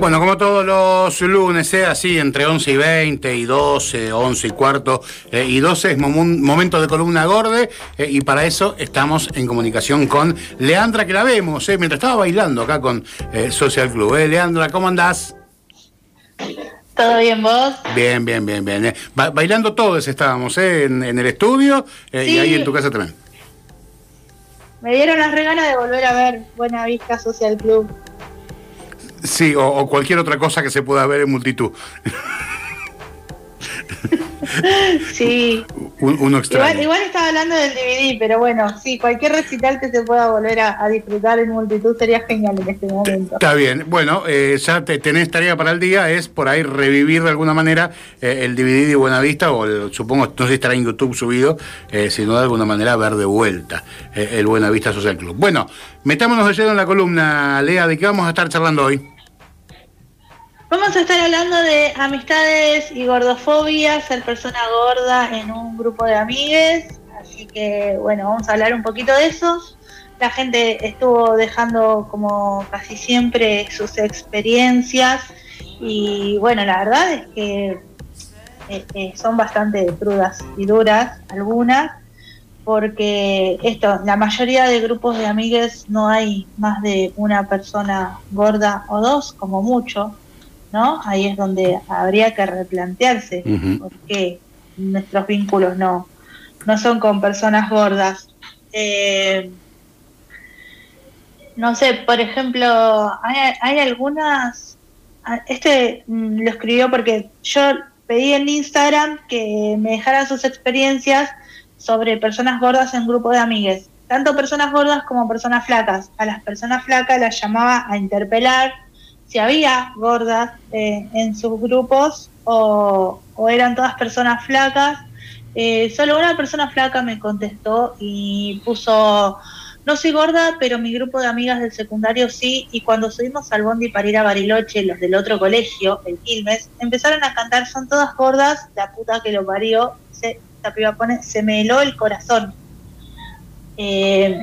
Bueno, como todos los lunes, ¿eh? así entre 11 y 20 y 12, 11 y cuarto eh, y 12 es momento de columna gorde eh, y para eso estamos en comunicación con Leandra, que la vemos, ¿eh? mientras estaba bailando acá con Social Club. Leandra, ¿cómo andás? ¿Todo bien vos? Bien, bien, bien, bien. bailando todos estábamos en, en, el estudio y ahí en tu casa también. Me dieron las regalas de volver a ver Buena Vista Social Club. Sí, o, cualquier otra cosa que se pueda ver en multitud. sí. uno extraño. Igual, estaba hablando del DVD, pero bueno, sí, cualquier recital que se pueda volver a, disfrutar en multitud sería genial en este momento. Está bien. Bueno, eh, ya te, tenés tarea para el día, es por ahí revivir de alguna manera eh, el DVD de Buenavista, o supongo, no sé si estará en YouTube subido, eh, sino de alguna manera ver de vuelta el Buenavista Social Club. Bueno, metámonos de lleno en la columna, Lea, ¿de qué vamos a estar charlando hoy? Vamos a estar hablando de amistades y gordofobia, ser persona gorda en un grupo de amigues. Así que bueno, vamos a hablar un poquito de eso. La gente estuvo dejando como casi siempre sus experiencias y bueno, la verdad es que eh, eh, son bastante crudas y duras algunas porque esto, la mayoría de grupos de amigues no hay más de una persona gorda o dos, como mucho. ¿No? Ahí es donde habría que replantearse por qué nuestros vínculos no, no son con personas gordas. Eh, no sé, por ejemplo, hay, hay algunas, ah, este mm, lo escribió porque yo pedí en Instagram que me dejaran sus experiencias sobre personas gordas en grupo de amigues, tanto personas gordas como personas flacas. A las personas flacas las llamaba a interpelar, si había gordas eh, en sus grupos o, eran todas personas flacas. Eh, solo una persona flaca me contestó y puso, no soy gorda, pero mi grupo de amigas del secundario sí, y cuando subimos al bondi para ir a Bariloche, los del otro colegio, el Quilmes, empezaron a cantar, son todas gordas, la puta que lo parió, se, se me heló el corazón. Eh,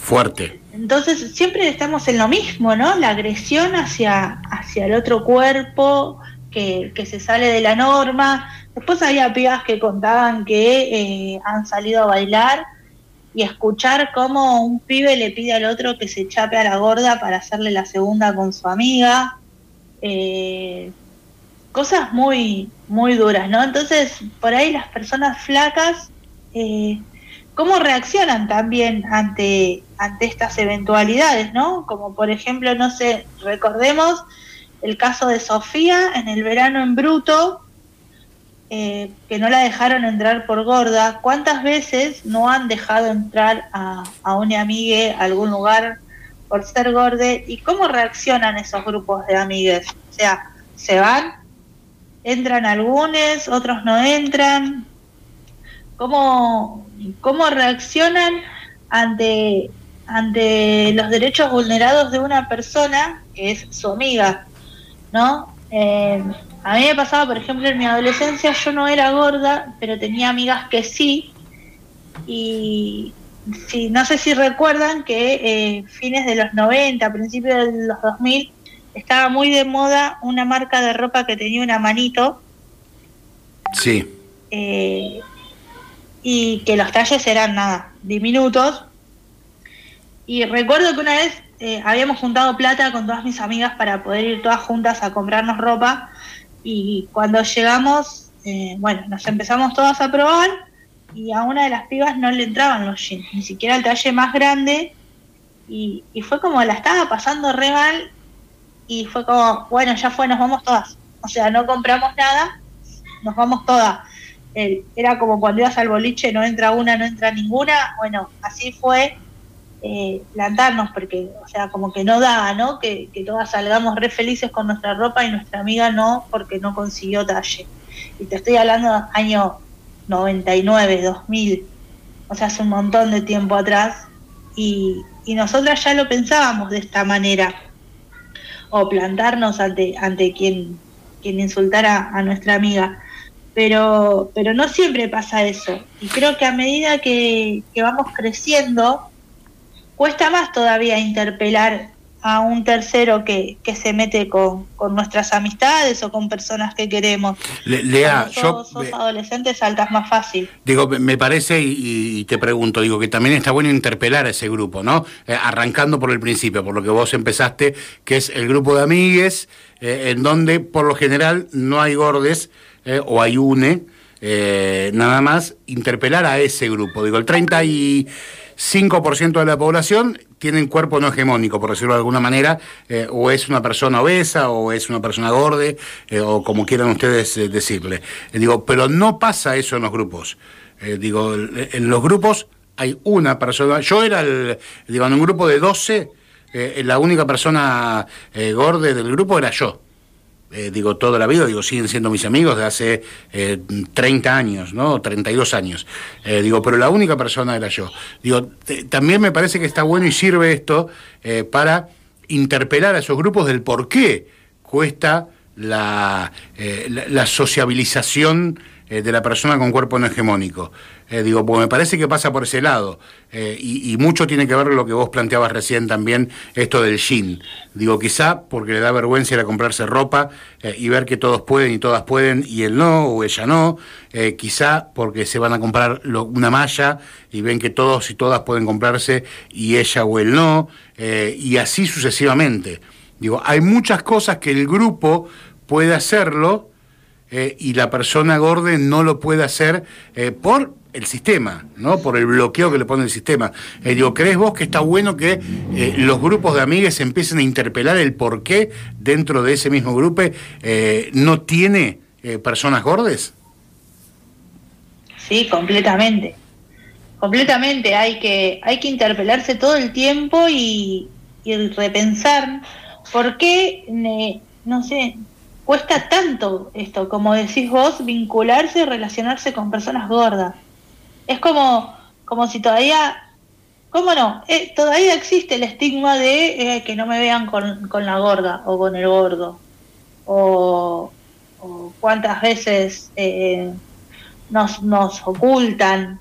Fuerte. Entonces siempre estamos en lo mismo, ¿no? La agresión hacia, hacia el otro cuerpo que, que se sale de la norma. Después había pibas que contaban que eh, han salido a bailar y escuchar cómo un pibe le pide al otro que se chape a la gorda para hacerle la segunda con su amiga. Eh, cosas muy, muy duras, ¿no? Entonces, por ahí las personas flacas eh, cómo reaccionan también ante, ante estas eventualidades, ¿no? Como por ejemplo, no sé, recordemos el caso de Sofía en el verano en Bruto, eh, que no la dejaron entrar por gorda. ¿Cuántas veces no han dejado entrar a, una amiga a algún lugar por ser gorde? ¿Y cómo reaccionan esos grupos de amigues? O sea, ¿se van? ¿Entran algunos? ¿Otros no entran? ¿Cómo, cómo reaccionan ante, ante los derechos vulnerados de una persona que es su amiga, ¿no? Eh, a mí me pasaba, por ejemplo, en mi adolescencia yo no era gorda, pero tenía amigas que sí, y sí, no sé si recuerdan que eh, fines de los 90, principios de los 2000, estaba muy de moda una marca de ropa que tenía una manito. Sí. Eh, y que los talles eran nada, diminutos. Y recuerdo que una vez eh, habíamos juntado plata con todas mis amigas para poder ir todas juntas a comprarnos ropa y cuando llegamos, eh, bueno, nos empezamos todas a probar y a una de las pibas no le entraban los jeans, ni siquiera el talle más grande y, y fue como la estaba pasando re mal y fue como, bueno, ya fue, nos vamos todas. O sea, no compramos nada, nos vamos todas era como cuando ibas al boliche, no entra una, no entra ninguna. Bueno, así fue eh, plantarnos, porque, o sea, como que no daba, ¿no? Que, todas salgamos re felices con nuestra ropa y nuestra amiga no, porque no consiguió talle. Y te estoy hablando año 99, 2000, o sea, hace un montón de tiempo atrás. Y, y nosotras ya lo pensábamos de esta manera, o plantarnos ante, ante quien, quien insultara a nuestra amiga pero, pero no siempre pasa eso. Y creo que a medida que, vamos creciendo, cuesta más todavía interpelar a un tercero que, que se mete con, con, nuestras amistades o con personas que queremos. Lea, yo... Sos adolescente saltas más fácil. Digo, me parece, y, te pregunto, digo, que también está bueno interpelar a ese grupo, ¿no? Eh, arrancando por el principio, por lo que vos empezaste, que es el grupo de amigues, eh, en donde por lo general no hay gordes eh, o hay une, nada más, interpelar a ese grupo. Digo, el 30 y... 5% de la población tienen cuerpo no hegemónico, por decirlo de alguna manera, eh, o es una persona obesa, o es una persona gorde, eh, o como quieran ustedes eh, decirle. digo, pero no pasa eso en los grupos. digo, en los grupos hay una persona, yo era, el, digo, en un grupo de 12, la única persona gorde del grupo era yo. Eh, digo, toda la vida, digo, siguen siendo mis amigos de hace 30 eh, años, ¿no? 32 años. Eh, digo, pero la única persona era yo. Digo, también me parece que está bueno y sirve esto para interpelar a esos grupos del por qué cuesta la, la sociabilización eh, de la persona con cuerpo no hegemónico. Eh, digo, porque me parece que pasa por ese lado. Eh, y, mucho tiene que ver lo que vos planteabas recién también, esto del jean. Digo, quizá porque le da vergüenza ir a comprarse ropa y ver que todos pueden y todas pueden y él no o ella no. quizá porque se van a comprar una malla y ven que todos y todas pueden comprarse y ella o él no. y así sucesivamente. Digo, hay muchas cosas que el grupo puede hacerlo eh, y la persona gorde no lo puede hacer eh, por el sistema, ¿no? Por el bloqueo que le pone el sistema. Eh, ¿crees vos que está bueno que los grupos de amigues empiecen a interpelar el por qué dentro de ese mismo grupo no tiene personas gordes? Sí, completamente. Completamente. Hay que, hay que interpelarse todo el tiempo y repensar por qué, no sé, cuesta tanto esto, como decís vos, vincularse y relacionarse con personas gordas. Es como, como si todavía, ¿cómo no? Eh, todavía existe el estigma de eh, que no me vean con, con, la gorda o con el gordo. O, cuántas veces eh, nos, nos ocultan.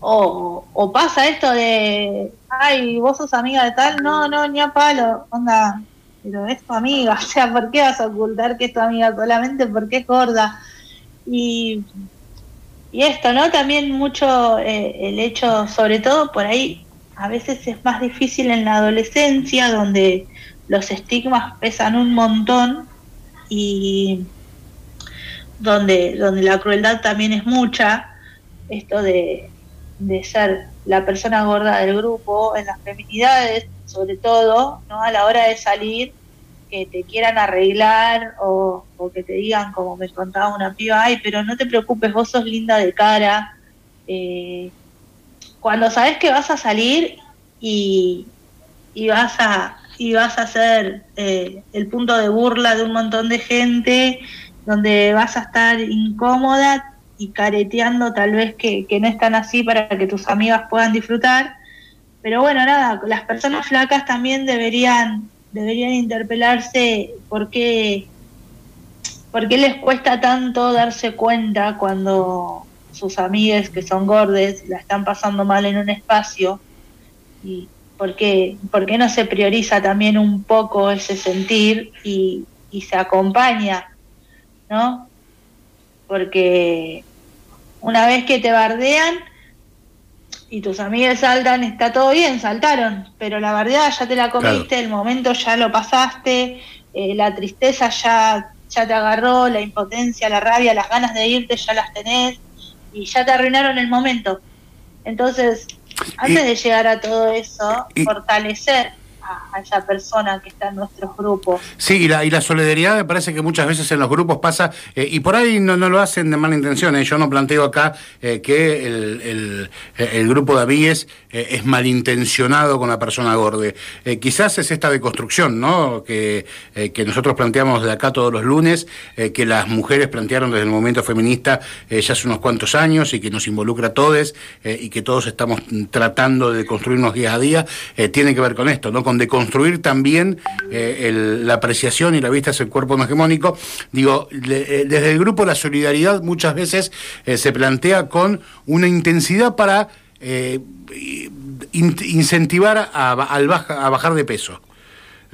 O, o, pasa esto de, ay, vos sos amiga de tal, no, no, ni a palo, onda, pero es tu amiga, o sea, ¿por qué vas a ocultar que es tu amiga solamente porque es gorda? Y, y esto, ¿no? También mucho eh, el hecho, sobre todo por ahí, a veces es más difícil en la adolescencia, donde los estigmas pesan un montón y donde, donde la crueldad también es mucha, esto de, de ser la persona gorda del grupo, en las feminidades, sobre todo, ¿no? A la hora de salir, que te quieran arreglar o, que te digan, como me contaba una piba, ay, pero no te preocupes, vos sos linda de cara. Eh, cuando sabes que vas a salir y, y vas a y vas a ser eh, el punto de burla de un montón de gente, donde vas a estar incómoda y careteando tal vez que, que no están así para que tus amigas puedan disfrutar, pero bueno, nada, las personas flacas también deberían, deberían interpelarse por qué, por qué les cuesta tanto darse cuenta cuando sus amigas que son gordes la están pasando mal en un espacio y por qué, por qué no se prioriza también un poco ese sentir y, y se acompaña, ¿no? Porque una vez que te bardean, y tus amigas saltan, está todo bien, saltaron, pero la bardeada ya te la comiste, el momento ya lo pasaste, eh, la tristeza ya, ya te agarró, la impotencia, la rabia, las ganas de irte ya las tenés y ya te arruinaron el momento. Entonces, antes de llegar a todo eso, fortalecer a, esa persona que está en nuestros grupos. Sí, y la, y la solidaridad me parece que muchas veces en los grupos pasa, eh, y por ahí no, no, lo hacen de mala intención, eh. yo no planteo acá eh, que el, el, grupo de amigues es malintencionado con la persona gorde. quizás es esta deconstrucción, ¿no? Que, que nosotros planteamos de acá todos los lunes, que las mujeres plantearon desde el movimiento feminista ya hace unos cuantos años y que nos involucra a todos y que todos estamos tratando de construirnos día a día, tiene que ver con esto, ¿no? De construir también eh, la apreciación y la vista hacia el cuerpo hegemónico. Digo, eh, desde el grupo La Solidaridad muchas veces eh, se plantea con una intensidad para incentivar a, al a bajar de peso.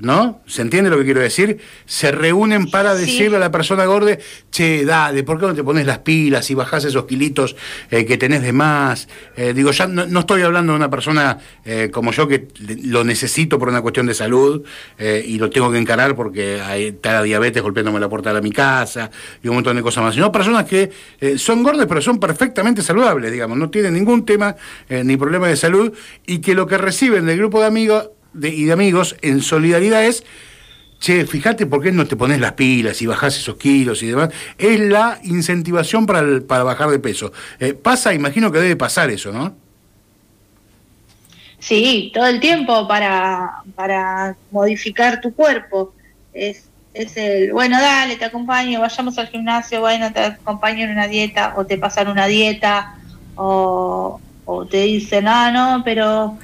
¿No? ¿Se entiende lo que quiero decir? Se reúnen para decirle a la persona gorda, che, dale, ¿por qué no te pones las pilas y bajás esos kilitos eh, que tenés de más? Eh, digo, ya no, estoy hablando de una persona eh, como yo que lo necesito por una cuestión de salud y lo tengo que encarar porque hay, está la diabetes golpeándome la puerta de mi casa y un montón de cosas más, sino personas que son gordas pero son perfectamente saludables, digamos, no tienen ningún tema ni problema de salud y que lo que reciben del grupo de amigos y de amigos en solidaridad es, che, fíjate por qué no te pones las pilas y bajás esos kilos y demás, es la incentivación para, para bajar de peso. Eh, pasa, imagino que debe pasar eso, ¿no? Sí, todo el tiempo para, para modificar tu cuerpo. Es, es el, bueno, dale, te acompaño, vayamos al gimnasio, bueno, te acompaño en una dieta, o te pasan una dieta, o te dicen, ah, no, pero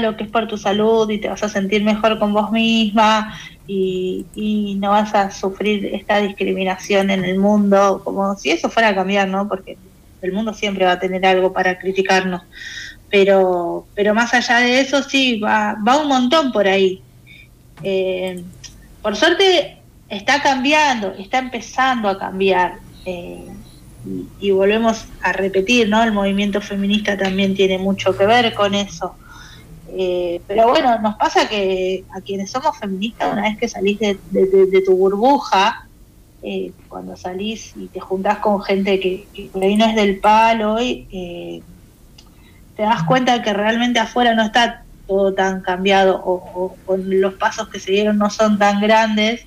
lo que es por tu salud y te vas a sentir mejor con vos misma y, no vas a sufrir esta discriminación en el mundo, como si eso fuera a cambiar, ¿no? Porque el mundo siempre va a tener algo para criticarnos. Pero, pero más allá de eso, sí, va, va un montón por ahí. Eh, por suerte está cambiando, está empezando a cambiar. Eh, y, volvemos a repetir, ¿no? El movimiento feminista también tiene mucho que ver con eso. Eh, pero bueno, nos pasa que a quienes somos feministas, una vez que salís de, tu burbuja, eh, cuando salís y te juntás con gente que, por ahí no es del palo, y, eh, te das cuenta que realmente afuera no está todo tan cambiado o, los pasos que se dieron no son tan grandes.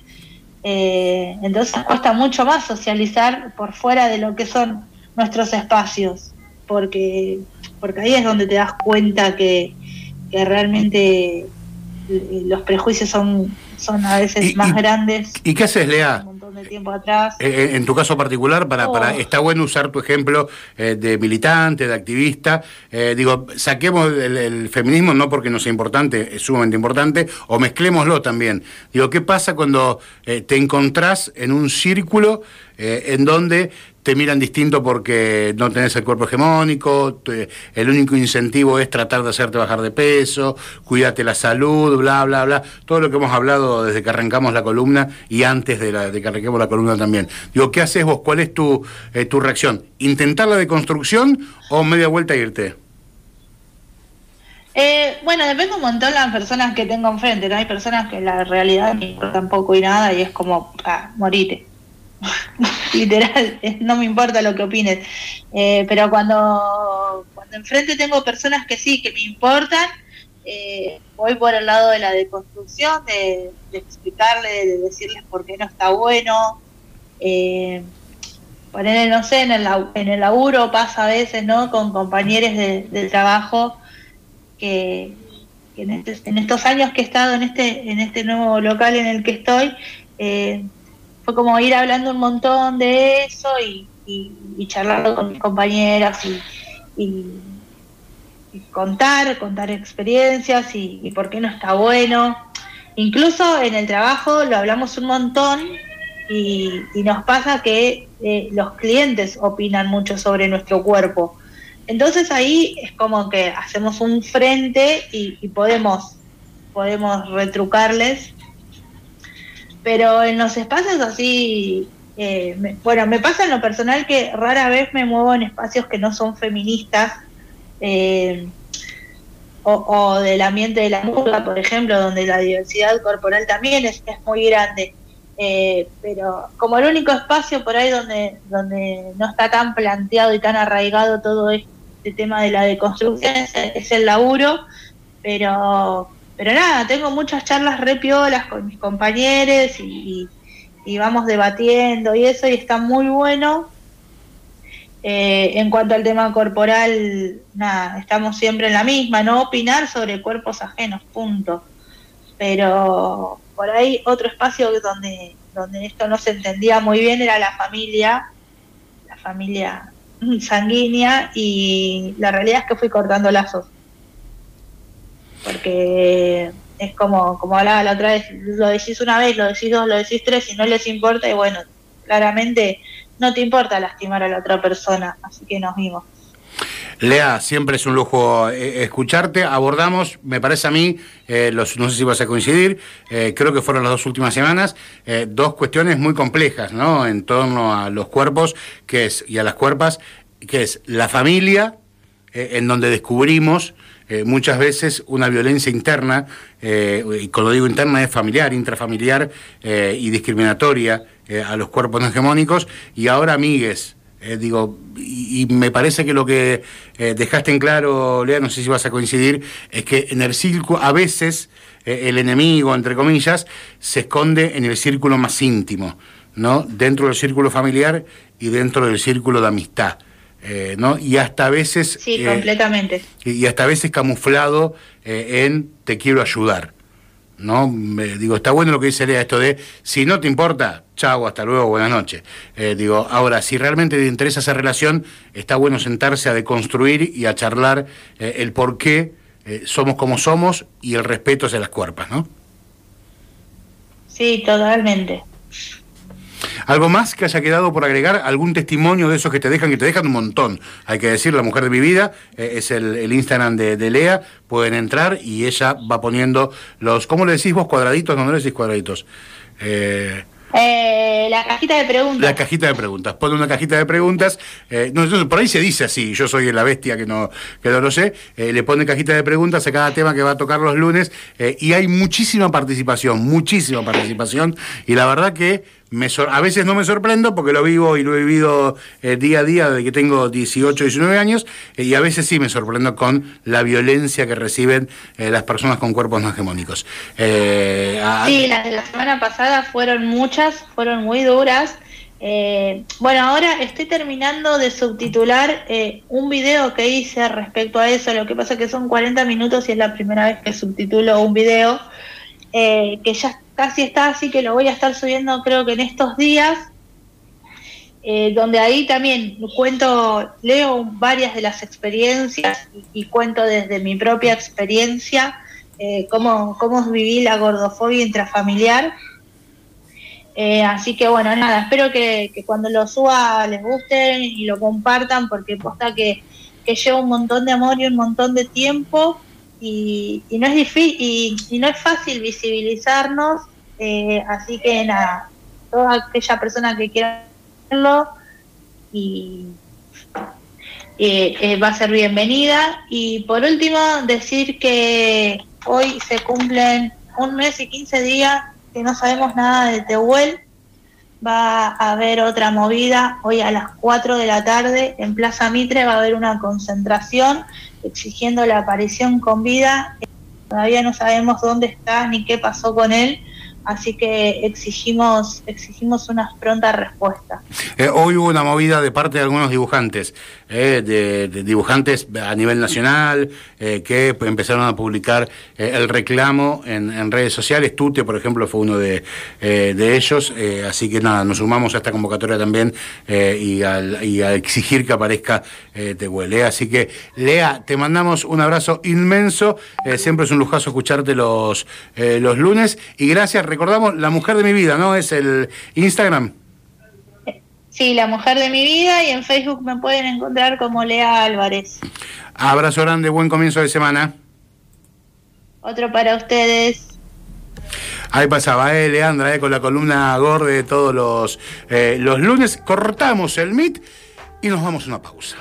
entonces cuesta mucho más socializar por fuera de lo que son nuestros espacios, porque, porque ahí es donde te das cuenta que, que realmente eh, los prejuicios son, son a veces más grandes. ¿Y qué haces, Lea? Un montón de tiempo atrás. Eh, eh, en tu caso particular, para, para está bueno usar tu ejemplo de militante, de activista. digo, saquemos el, feminismo no porque no sea importante, es sumamente importante, o mezclémoslo también. Digo, ¿qué pasa cuando te encontrás en un círculo en donde te miran distinto porque no tenés el cuerpo hegemónico, el único incentivo es tratar de hacerte bajar de peso, cuídate la salud, bla, bla, bla, todo lo que hemos hablado desde que arrancamos la columna y antes de, la, de que arranquemos la columna también. Digo, ¿qué haces vos? ¿Cuál es tu, eh, tu reacción? ¿Intentar la deconstrucción o media vuelta a irte? Eh, bueno, depende un montón de las personas que tengo enfrente, ¿no? Hay personas que la realidad me importa poco y nada y es como, ah, morite literal, no me importa lo que opines. Eh, pero cuando, cuando enfrente tengo personas que sí, que me importan, eh, voy por el lado de la deconstrucción, de, explicarle, de decirles por qué no está bueno. Eh, no sé, en el, en el laburo pasa a veces, ¿no? Con compañeros de, trabajo que, este, en, estos años que he estado en este, en este nuevo local en el que estoy, eh, fue como ir hablando un montón de eso y, y, charlando con mis compañeras y, contar, contar experiencias y, por qué no está bueno. Incluso en el trabajo lo hablamos un montón y, nos pasa que eh, los clientes opinan mucho sobre nuestro cuerpo. Entonces ahí es como que hacemos un frente y, podemos, podemos retrucarles pero en los espacios así, eh, bueno, me pasa en lo personal que rara vez me muevo en espacios que no son feministas, eh, o, del ambiente de la música, por ejemplo, donde la diversidad corporal también es, muy grande. Eh, pero como el único espacio por ahí donde, donde no está tan planteado y tan arraigado todo este tema de la deconstrucción es, es el laburo, pero pero nada, tengo muchas charlas re piolas con mis compañeros y, vamos debatiendo y eso, y está muy bueno. Eh, en cuanto al tema corporal, nada, estamos siempre en la misma, no opinar sobre cuerpos ajenos, punto. Pero por ahí otro espacio donde, donde esto no se entendía muy bien era la familia, la familia sanguínea, y la realidad es que fui cortando lazos porque es como, como hablaba la otra vez, lo decís una vez, lo decís dos, lo decís tres, y no les importa, y bueno, claramente no te importa lastimar a la otra persona, así que nos vimos. Lea, siempre es un lujo eh, escucharte. Abordamos, me parece a mí, eh, los, no sé si vas a coincidir, eh, creo que fueron las dos últimas semanas, dos cuestiones muy complejas, ¿no? En torno a los cuerpos que es, y a las cuerpas, que es la familia, en donde descubrimos muchas veces una violencia interna, y cuando digo interna es familiar, intrafamiliar y discriminatoria a los cuerpos no hegemónicos, y ahora amigues eh, digo, y, me parece que lo que eh, dejaste en claro, Lea, no sé si vas a coincidir, es que en el círculo, a veces, eh, el enemigo, entre comillas, se esconde en el círculo más íntimo, ¿no? Dentro del círculo familiar y dentro del círculo de amistad. ¿No? Y hasta a veces... Sí, completamente. Y hasta a veces camuflado en te quiero ayudar. ¿no? Me, digo, está bueno lo que dice Lea, esto de, si no te importa, chao, hasta luego, buenas noches. Eh, digo, ahora, si realmente te interesa esa relación, está bueno sentarse a deconstruir y a charlar eh, el por qué eh, somos como somos y el respeto hacia las cuerpas, ¿no? Sí, totalmente. ¿Algo más que haya quedado por agregar? ¿Algún testimonio de esos que te dejan? Que te dejan un montón. Hay que decir, La Mujer de mi Vida eh, es el, Instagram de, Lea. Pueden entrar y ella va poniendo los. ¿Cómo le decís vos cuadraditos? No, no le decís cuadraditos. Eh, eh, la cajita de preguntas. La cajita de preguntas. Pone una cajita de preguntas. Eh, no, por ahí se dice así. Yo soy la bestia que no, que no lo sé. Eh, le pone cajita de preguntas a cada tema que va a tocar los lunes. y hay muchísima participación, muchísima participación. Y la verdad que me a veces no me sorprendo porque lo vivo y lo he vivido día a día desde que tengo 18, 19 años. y a veces sí me sorprendo con la violencia que reciben las personas con cuerpos no hegemónicos. sí, las de la semana pasada fueron muchas fueron muy duras. Eh, bueno, ahora estoy terminando de subtitular eh, un video que hice respecto a eso. Lo que pasa que son 40 minutos y es la primera vez que subtitulo un video eh, que ya casi está, así que lo voy a estar subiendo creo que en estos días. donde ahí también cuento, leo varias de las experiencias y, cuento desde mi propia experiencia cómo, cómo viví la gordofobia intrafamiliar eh, así que bueno, nada, espero que, cuando lo suba les guste y lo compartan porque posta que, que lleva un montón de amor y un montón de tiempo y, no es difícil y, no es fácil visibilizarnos, eh, así que nada, toda aquella persona que quiera hacerlo y eh, va a ser bienvenida. Y por último, decir que hoy se cumplen un mes y 15 días que no sabemos nada de Tehuel. Va a haber otra movida hoy a las 4 de la tarde en Plaza Mitre, va a haber una concentración exigiendo la aparición con vida. Todavía no sabemos dónde está ni qué pasó con él, así que exigimos exigimos una pronta respuesta. Eh, hoy hubo una movida de parte de algunos dibujantes, eh, de, dibujantes a nivel nacional, eh, que empezaron a publicar el reclamo en, redes sociales. Tute, por ejemplo, fue uno de, ellos, así que nada, nos sumamos a esta convocatoria también y, a exigir que aparezca Tehuel. Así que, Lea, te mandamos un abrazo inmenso, siempre es un lujazo escucharte los, los lunes y gracias recordamos, La Mujer de mi Vida, ¿no? Es el Instagram. Sí, La Mujer de mi Vida y en Facebook me pueden encontrar como Lea Álvarez. Abrazo grande, buen comienzo de semana. Otro para ustedes. Ahí pasaba, eh, Leandra, eh, con la columna Gorde todos los, eh, los lunes. Cortamos el MIT y nos vamos a una pausa.